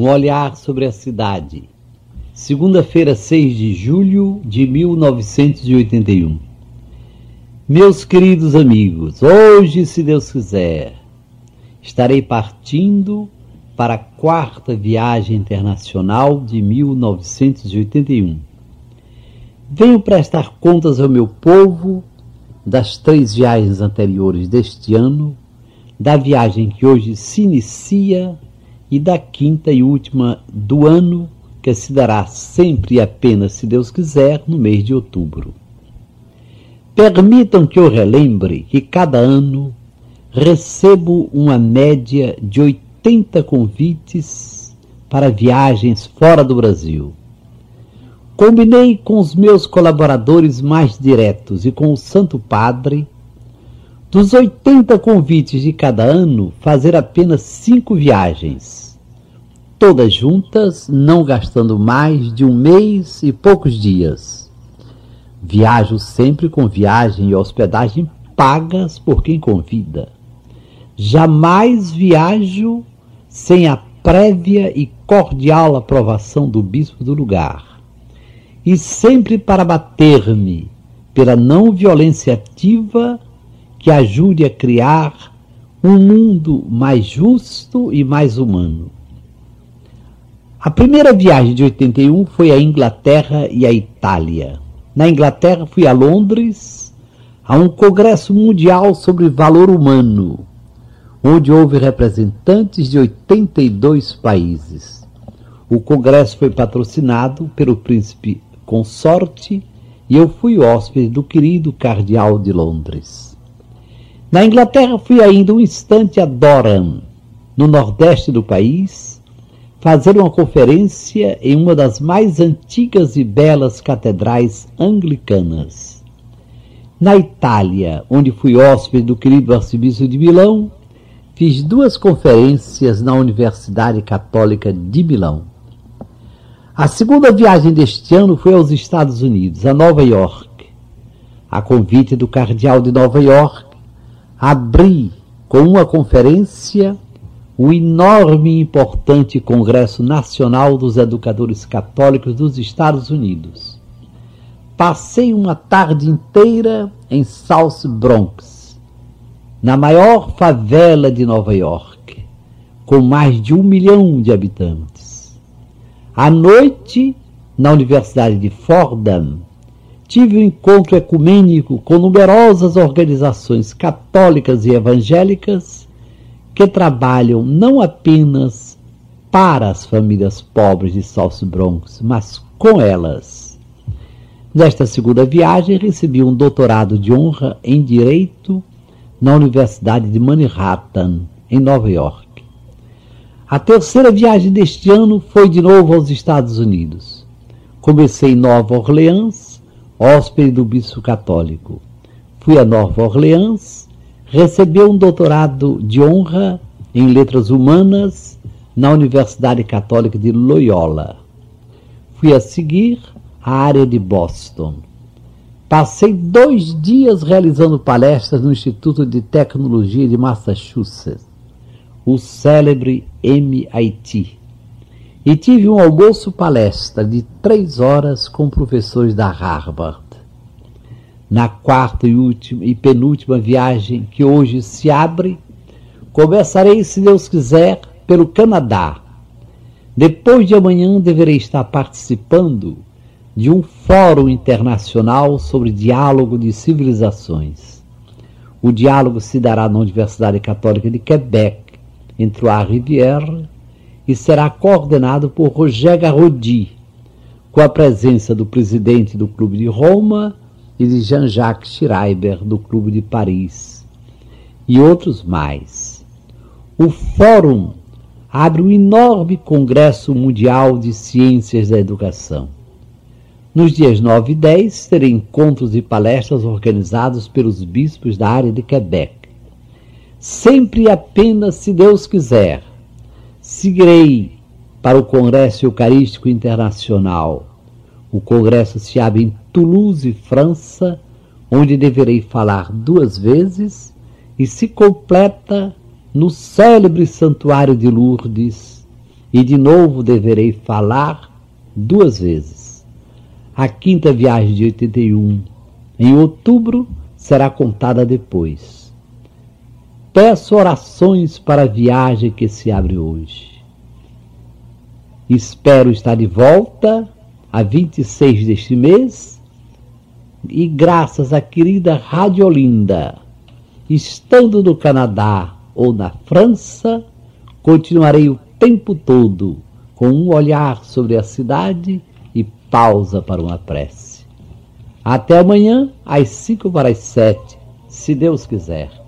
Um olhar sobre a cidade. Segunda-feira, 6 de julho de 1981. Meus queridos amigos, hoje, se Deus quiser, estarei partindo para a quarta viagem internacional de 1981. Venho prestar contas ao meu povo das três viagens anteriores deste ano, da viagem que hoje se inicia e da quinta e última do ano, que se dará sempre e apenas, se Deus quiser, no mês de outubro. Permitam que eu relembre que cada ano recebo uma média de 80 convites para viagens fora do Brasil. Combinei com os meus colaboradores mais diretos e com o Santo Padre dos 80 convites de cada ano, fazer apenas cinco viagens, todas juntas, não gastando mais de um mês e poucos dias. Viajo sempre com viagem e hospedagem pagas por quem convida. Jamais viajo sem a prévia e cordial aprovação do bispo do lugar. E sempre para bater-me pela não violência ativa que ajude a criar um mundo mais justo e mais humano. A primeira viagem de 81 foi à Inglaterra e à Itália. Na Inglaterra fui a Londres, a um congresso mundial sobre valor humano, onde houve representantes de 82 países. O congresso foi patrocinado pelo príncipe consorte e eu fui hóspede do querido cardeal de Londres. Na Inglaterra fui ainda um instante a Durham, no nordeste do país, fazer uma conferência em uma das mais antigas e belas catedrais anglicanas. Na Itália, onde fui hóspede do querido arcebispo de Milão, fiz duas conferências na Universidade Católica de Milão. A segunda viagem deste ano foi aos Estados Unidos, a Nova York. A convite do cardeal de Nova York, abri com uma conferência o enorme e importante Congresso Nacional dos Educadores Católicos dos Estados Unidos. Passei uma tarde inteira em South Bronx, na maior favela de Nova York, com mais de um milhão de habitantes. À noite, na Universidade de Fordham, tive um encontro ecumênico com numerosas organizações católicas e evangélicas que trabalham não apenas para as famílias pobres de South Bronx, mas com elas. Nesta segunda viagem, recebi um doutorado de honra em Direito na Universidade de Manhattan, em Nova York. A terceira viagem deste ano foi de novo aos Estados Unidos. Comecei em Nova Orleans, hóspede do bispo católico. Fui a Nova Orleans, recebeu um doutorado de honra em letras humanas na Universidade Católica de Loyola. Fui a seguir à área de Boston. Passei dois dias realizando palestras no Instituto de Tecnologia de Massachusetts, o célebre MIT e tive um almoço palestra de três horas com professores da Harvard. Na quarta e última e penúltima viagem que hoje se abre, começarei, se Deus quiser, pelo Canadá. Depois de amanhã deverei estar participando de um fórum internacional sobre diálogo de civilizações. O diálogo se dará na Universidade Católica de Quebec, entre o Rivière e será coordenado por Roger Garodi, com a presença do presidente do Clube de Roma e de Jean-Jacques Schreiber, do Clube de Paris, e outros mais. O Fórum abre um enorme Congresso Mundial de Ciências da Educação. Nos dias 9 e 10, terei encontros e palestras organizados pelos bispos da área de Quebec. Sempre apenas se Deus quiser, Seguirei para o Congresso Eucarístico Internacional. O congresso se abre em Toulouse, França, onde deverei falar duas vezes e se completa no célebre Santuário de Lourdes, e de novo deverei falar duas vezes. A quinta viagem de 81, em outubro, será contada depois. Peço orações para a viagem que se abre hoje. Espero estar de volta a 26 deste mês e graças à querida Rádio Olinda, estando no Canadá ou na França, continuarei o tempo todo com um olhar sobre a cidade e pausa para uma prece. Até amanhã, às cinco para as sete, se Deus quiser.